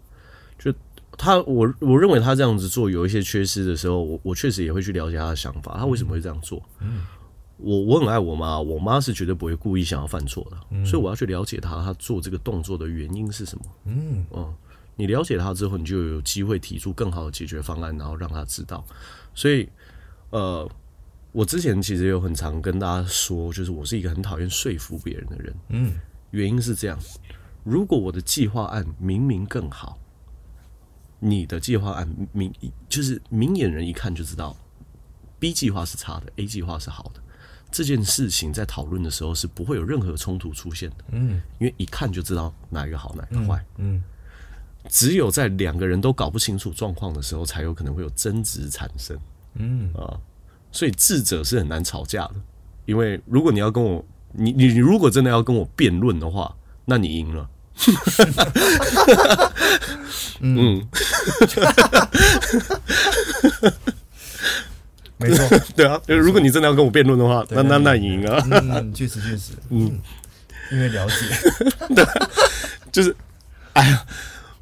就他，我我认为他这样子做有一些缺失的时候，我我确实也会去了解他的想法，他为什么会这样做。嗯。我我很爱我妈，我妈是绝对不会故意想要犯错的，嗯、所以我要去了解他，他做这个动作的原因是什么。嗯，嗯，你了解他之后，你就有机会提出更好的解决方案，然后让他知道。所以，呃，我之前其实有很常跟大家说，就是我是一个很讨厌说服别人的人。嗯，原因是这样：如果我的计划案明明更好，你的计划案明就是明眼人一看就知道，B 计划是差的，A 计划是好的。这件事情在讨论的时候是不会有任何冲突出现的，嗯，因为一看就知道哪一个好，哪一个坏，嗯，只有在两个人都搞不清楚状况的时候，才有可能会有争执产生，嗯。啊，所以智者是很难吵架的，因为如果你要跟我，你你你如果真的要跟我辩论的话，那你赢了，嗯。没错，对啊，如果你真的要跟我辩论的话，那那那赢啊，嗯，确实确实，嗯，因为了解，对，就是，哎呀，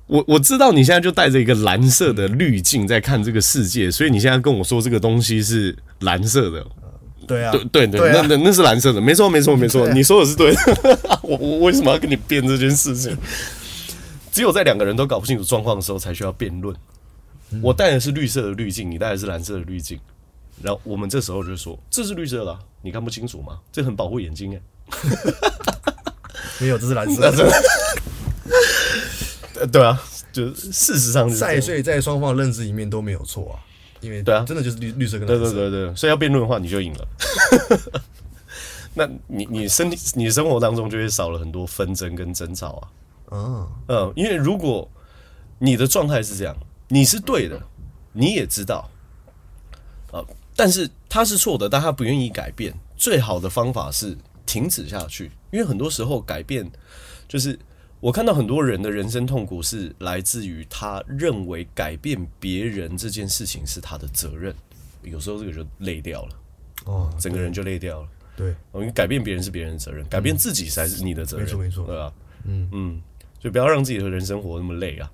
我我知道你现在就带着一个蓝色的滤镜在看这个世界，所以你现在跟我说这个东西是蓝色的，对啊，对对对，那那那是蓝色的，没错没错没错，你说的是对的，我我为什么要跟你辩这件事情？只有在两个人都搞不清楚状况的时候，才需要辩论。我戴的是绿色的滤镜，你戴的是蓝色的滤镜。然后我们这时候就说：“这是绿色的，你看不清楚吗？这很保护眼睛哎。”没有，这是蓝色的。对啊，就事实上是，在所以在双方的认知里面都没有错啊，因为对啊，真的就是绿绿色跟蓝色。对对对对，所以要辩论的话，你就赢了。那你你身体你生活当中就会少了很多纷争跟争吵啊。嗯嗯，因为如果你的状态是这样，你是对的，你也知道啊，但是他是错的，但他不愿意改变。最好的方法是停止下去，因为很多时候改变就是。我看到很多人的人生痛苦是来自于他认为改变别人这件事情是他的责任，有时候这个就累掉了，哦，整个人就累掉了。对，因为改变别人是别人的责任，改变自己才是你的责任。没错没错，对吧？嗯嗯，就不要让自己的人生活那么累啊。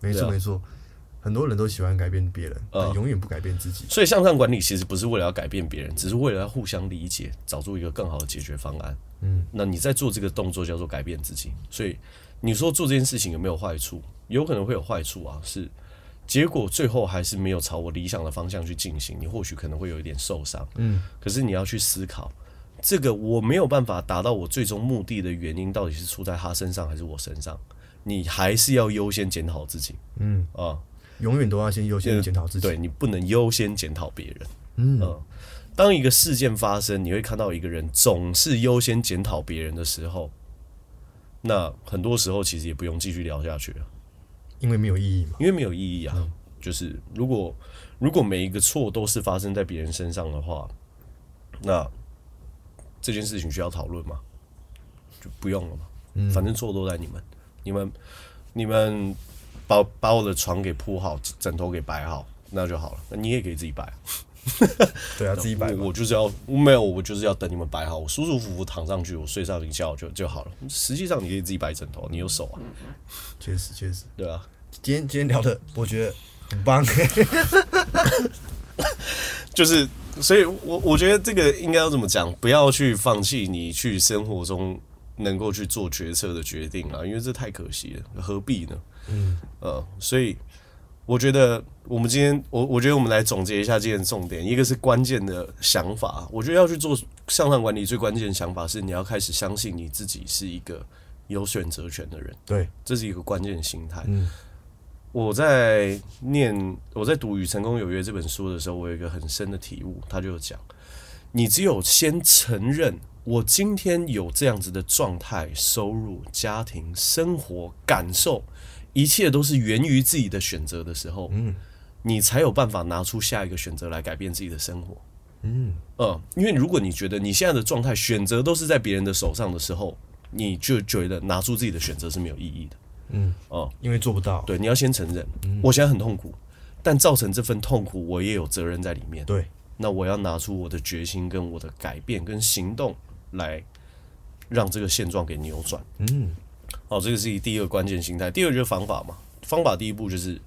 没 错没错。很多人都喜欢改变别人，但永远不改变自己。呃，所以向上管理其实不是为了要改变别人，只是为了要互相理解，找出一个更好的解决方案。嗯，那你在做这个动作叫做改变自己。所以你说做这件事情有没有坏处？有可能会有坏处啊，是结果最后还是没有朝我理想的方向去进行，你或许可能会有一点受伤。嗯，可是你要去思考，这个我没有办法达到我最终目的的原因，到底是出在他身上还是我身上？你还是要优先检讨自己。嗯啊。永远都要先优先检讨自己，对，你不能优先检讨别人。嗯，呃，当一个事件发生，你会看到一个人总是优先检讨别人的时候，那很多时候其实也不用继续聊下去了，因为没有意义嘛。因为没有意义啊，嗯，就是如果如果每一个错都是发生在别人身上的话，那这件事情需要讨论吗？就不用了嘛。嗯，反正错都在你们，你们，你们。把把我的床给铺好，枕头给摆好，那就好了。那你也可以自己摆。对啊，自己摆。我就是要没有，我就是要等你们摆好，我舒舒服服躺上去，我睡上一觉就就好了。实际上你可以自己摆枕头，你有手啊。确实确实，对啊。今天今天聊的我觉得很棒。就是，所以我我觉得这个应该要怎么讲？不要去放弃你去生活中能够去做决策的决定啊，因为这太可惜了，何必呢？嗯呃，所以我觉得我们今天，我我觉得我们来总结一下今天的重点，一个是关键的想法。我觉得要去做向上管理，最关键的想法是你要开始相信你自己是一个有选择权的人。对，这是一个关键的心态。嗯，我在念我在读《与成功有约》这本书的时候，我有一个很深的体悟，他就讲：你只有先承认我今天有这样子的状态、收入、家庭、生活、感受。一切都是源于自己的选择的时候，嗯，你才有办法拿出下一个选择来改变自己的生活，嗯，呃，因为如果你觉得你现在的状态选择都是在别人的手上的时候，你就觉得拿出自己的选择是没有意义的，嗯，哦，因为做不到，对，你要先承认，我现在很痛苦，但造成这份痛苦，我也有责任在里面，对，那我要拿出我的决心跟我的改变跟行动来让这个现状给扭转，嗯。好，这个是第一个关键心态。第二就是方法嘛，方法第一步就是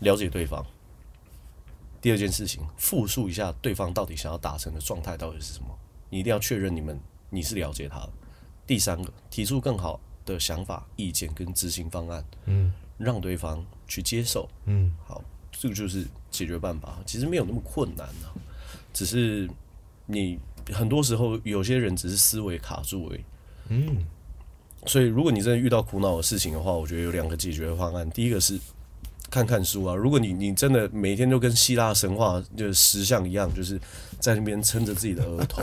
了解对方。第二件事情，复述一下对方到底想要达成的状态到底是什么，你一定要确认你们你是了解他的。第三个，提出更好的想法、意见跟执行方案，嗯，让对方去接受，嗯，好，这个就是解决办法。其实没有那么困难呢、啊，只是你很多时候有些人只是思维卡住而已，嗯。所以，如果你真的遇到苦恼的事情的话，我觉得有两个解决方案。第一个是看看书啊。如果你你真的每天都跟希腊神话就是石像一样，就是在那边撑着自己的额头，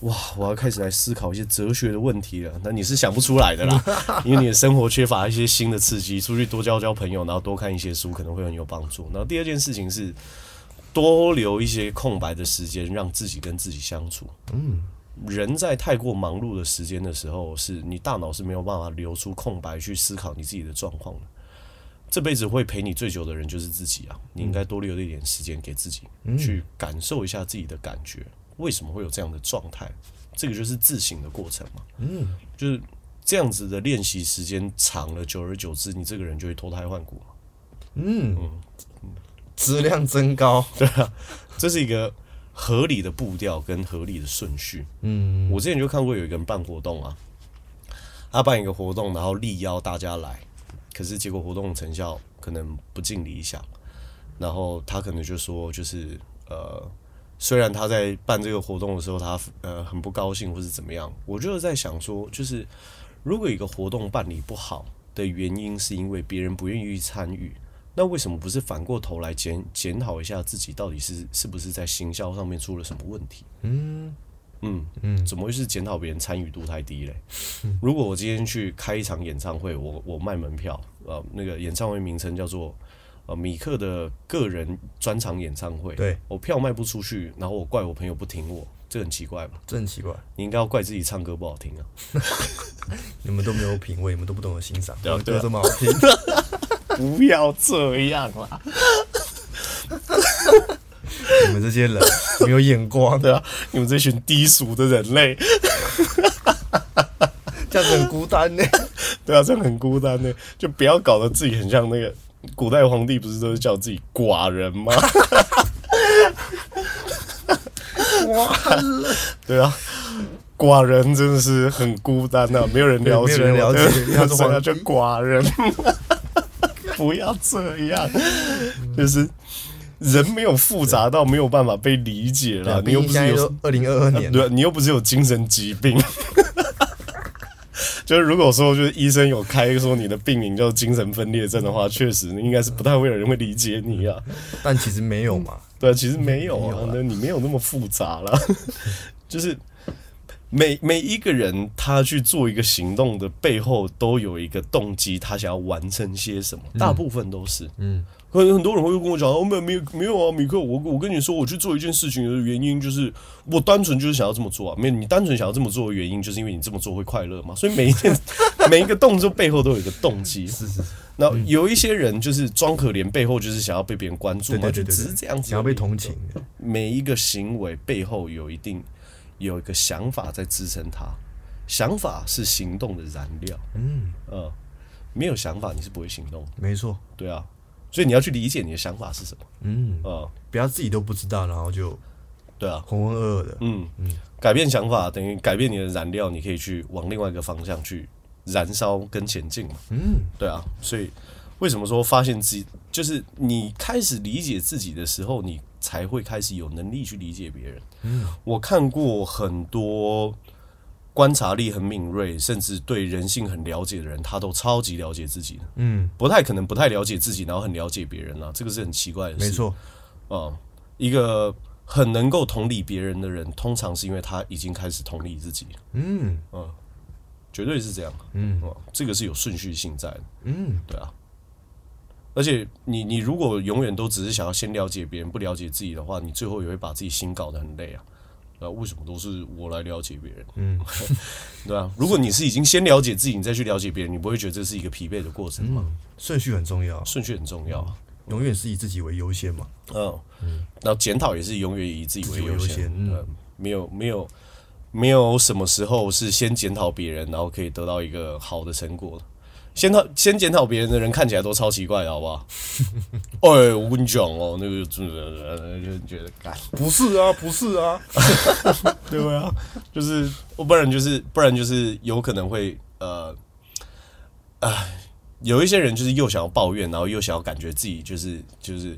哇！我要开始来思考一些哲学的问题了。那你是想不出来的啦，因为你的生活缺乏一些新的刺激。出去多交交朋友，然后多看一些书，可能会很有帮助。然后第二件事情是多留一些空白的时间，让自己跟自己相处。嗯。人在太过忙碌的时间的时候，是你大脑是没有办法留出空白去思考你自己的状况的。这辈子会陪你最久的人就是自己啊！你应该多留一点时间给自己，去感受一下自己的感觉，为什么会有这样的状态？这个就是自省的过程嘛。嗯，就是这样子的练习时间长了，久而久之，你这个人就会脱胎换骨。嗯嗯，质量增高，对啊，这是一个。合理的步调跟合理的顺序。嗯，我之前就看过有一个人办活动啊，他办一个活动，然后力邀大家来，可是结果活动成效可能不尽理想。然后他可能就说，就是呃，虽然他在办这个活动的时候，他呃很不高兴或是怎么样。我就是在想说，就是如果一个活动办理不好的原因，是因为别人不愿意参与。那为什么不是反过头来检检讨一下自己到底是是不是在行销上面出了什么问题？嗯嗯嗯，怎么会是检讨别人参与度太低嘞？如果我今天去开一场演唱会，我我卖门票，呃那个演唱会名称叫做呃米克的个人专场演唱会。对，我票卖不出去，然后我怪我朋友不听我，这很奇怪吧？这很奇怪。你应该要怪自己唱歌不好听啊！你们都没有品味，你们都不懂得欣赏。歌这么好听，不要这样啦！你们这些人没有眼光，对啊，你们这群低俗的人类，这样子很孤单呢。对啊，这样很孤单呢，就不要搞得自己很像那个古代皇帝，不是都是叫自己寡人吗？完了，对啊，寡人真的是很孤单呐、啊，没有人了解，没有人了解，他说他叫寡人，不要这样，就是。人没有复杂到没有办法被理解了，你又不是有二零二二年，对，你又不是有精神疾病。就是如果说就是医生有开说你的病名叫精神分裂症的话，确实应该是不太会有人会理解你啊。但其实没有嘛，对，其实没有啊，那你没有那么复杂了。就是每每一个人他去做一个行动的背后都有一个动机，他想要完成些什么，大部分都是嗯。可能很多人会跟我讲，哦，没有没有没有啊，米克，我我跟你说，我去做一件事情的原因就是，我单纯就是想要这么做啊。没有，你单纯想要这么做的原因，就是因为你这么做会快乐嘛。所以每一件 每一个动作背后都有一个动机。是是是。那有一些人就是装可怜，背后就是想要被别人关注嘛，就只是这样子，想要被同情。每一个行为背后有一定有一个想法在支撑他，想法是行动的燃料。嗯。呃，没有想法你是不会行动。没错，对啊。所以你要去理解你的想法是什么，嗯。啊，不要自己都不知道，然后就，对啊，浑浑噩噩的，嗯。嗯，改变想法等于改变你的燃料，你可以去往另外一个方向去燃烧跟前进嘛，嗯，对啊，所以为什么说发现自己就是你开始理解自己的时候，你才会开始有能力去理解别人。嗯，我看过很多。观察力很敏锐，甚至对人性很了解的人，他都超级了解自己的。嗯，不太可能不太了解自己，然后很了解别人啊，这个是很奇怪的事。没错，啊，一个很能够同理别人的人，通常是因为他已经开始同理自己。嗯，嗯，绝对是这样。嗯，这个是有顺序性在的。嗯，对啊。而且你你如果永远都只是想要先了解别人，不了解自己的话，你最后也会把自己心搞得很累啊。啊，为什么都是我来了解别人？嗯，对啊。如果你是已经先了解自己，你再去了解别人，你不会觉得这是一个疲惫的过程吗？顺序很重要，顺序很重要，永远是以自己为优先嘛。嗯，然后检讨也是永远以自己为优先。嗯，没有没有没有什么时候是先检讨别人，然后可以得到一个好的成果。先讨先检讨别人的人看起来都超奇怪，好不好？哎，我跟你讲哦，那个就觉得干不是啊，不是啊，对啊？就是，不然就是不然就是有可能会呃，哎，有一些人就是又想要抱怨，然后又想要感觉自己就是就是，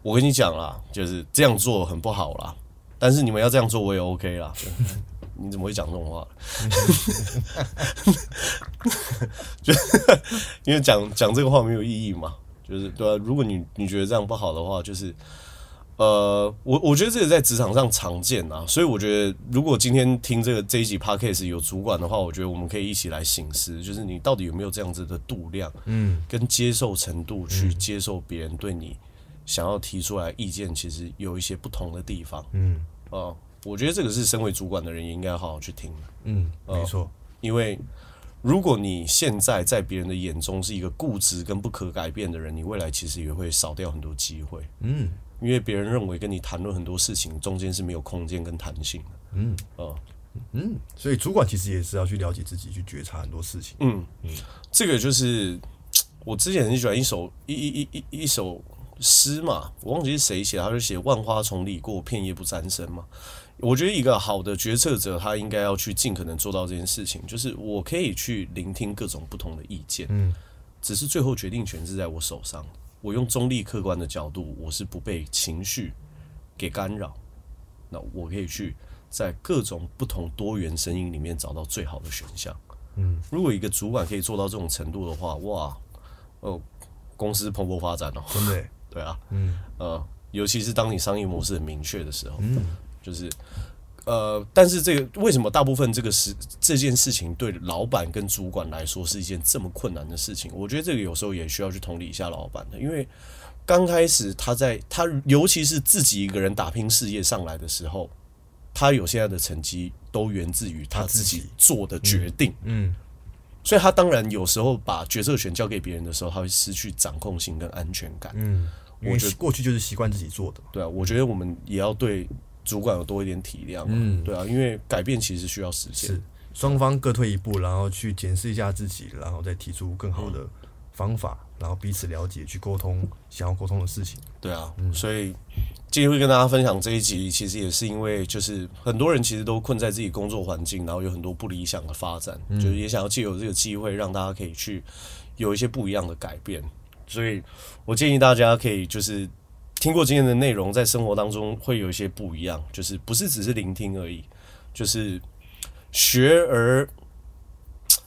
我跟你讲啦，就是这样做很不好啦，但是你们要这样做我也 OK 啦。你怎么会讲这种话？就 因为讲讲这个话没有意义嘛，就是对啊。如果你你觉得这样不好的话，就是呃，我我觉得这个在职场上常见啊。所以我觉得，如果今天听这个这一集 podcast 有主管的话，我觉得我们可以一起来醒思，就是你到底有没有这样子的度量，嗯，跟接受程度去接受别人对你想要提出来意见，其实有一些不同的地方，嗯啊。我觉得这个是身为主管的人也应该好好去听。嗯，没错。因为如果你现在在别人的眼中是一个固执跟不可改变的人，你未来其实也会少掉很多机会。嗯，因为别人认为跟你谈论很多事情中间是没有空间跟弹性的。嗯，啊，嗯，所以主管其实也是要去了解自己，去觉察很多事情。嗯嗯，这个就是我之前很喜欢一首一一一一一首诗嘛，我忘记是谁写，他就写“万花丛里过，片叶不沾身”嘛。我觉得一个好的决策者，他应该要去尽可能做到这件事情，就是我可以去聆听各种不同的意见，嗯，只是最后决定权是在我手上。我用中立客观的角度，我是不被情绪给干扰。那我可以去在各种不同多元声音里面找到最好的选项。嗯，如果一个主管可以做到这种程度的话，哇，哦，公司蓬勃发展哦，真的，对啊，嗯，呃，尤其是当你商业模式很明确的时候，嗯。就是，呃，但是这个为什么大部分这个事这件事情对老板跟主管来说是一件这么困难的事情？我觉得这个有时候也需要去同理一下老板的，因为刚开始他在他尤其是自己一个人打拼事业上来的时候，他有现在的成绩都源自于他自己做的决定。嗯，嗯，所以他当然有时候把决策权交给别人的时候，他会失去掌控性跟安全感。嗯，我觉得过去就是习惯自己做的。对啊，我觉得我们也要对。主管有多一点体谅，嗯，对啊，因为改变其实需要时间，是双方各退一步，然后去检视一下自己，然后再提出更好的方法，嗯、然后彼此了解，去沟通想要沟通的事情。对啊，嗯、所以今天会跟大家分享这一集，其实也是因为就是很多人其实都困在自己工作环境，然后有很多不理想的发展，嗯、就是也想要借由这个机会让大家可以去有一些不一样的改变。所以我建议大家可以就是。听过今天的内容，在生活当中会有一些不一样，就是不是只是聆听而已，就是学而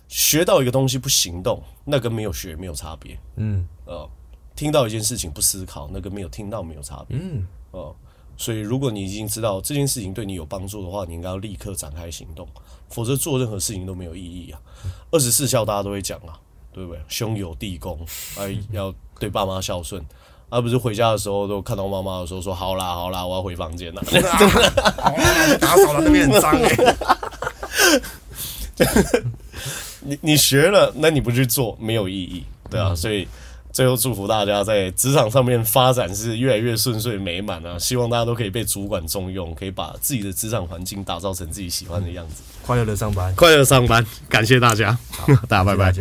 学到一个东西不行动，那跟没有学没有差别。嗯，呃，听到一件事情不思考，那跟没有听到没有差别。嗯，呃，所以如果你已经知道这件事情对你有帮助的话，你应该要立刻展开行动，否则做任何事情都没有意义啊。二十四孝大家都会讲啊，对不对？兄友弟恭，哎，要对爸妈孝顺。而、啊、不是回家的时候都看到妈妈的时候说好啦好啦，我要回房间了。打扫了那边很脏哎。你你学了，那你不去做没有意义，对啊。所以最后祝福大家在职场上面发展是越来越顺遂美满啊！希望大家都可以被主管重用，可以把自己的职场环境打造成自己喜欢的样子。快乐的上班，快乐上班，感谢大家，大家拜拜。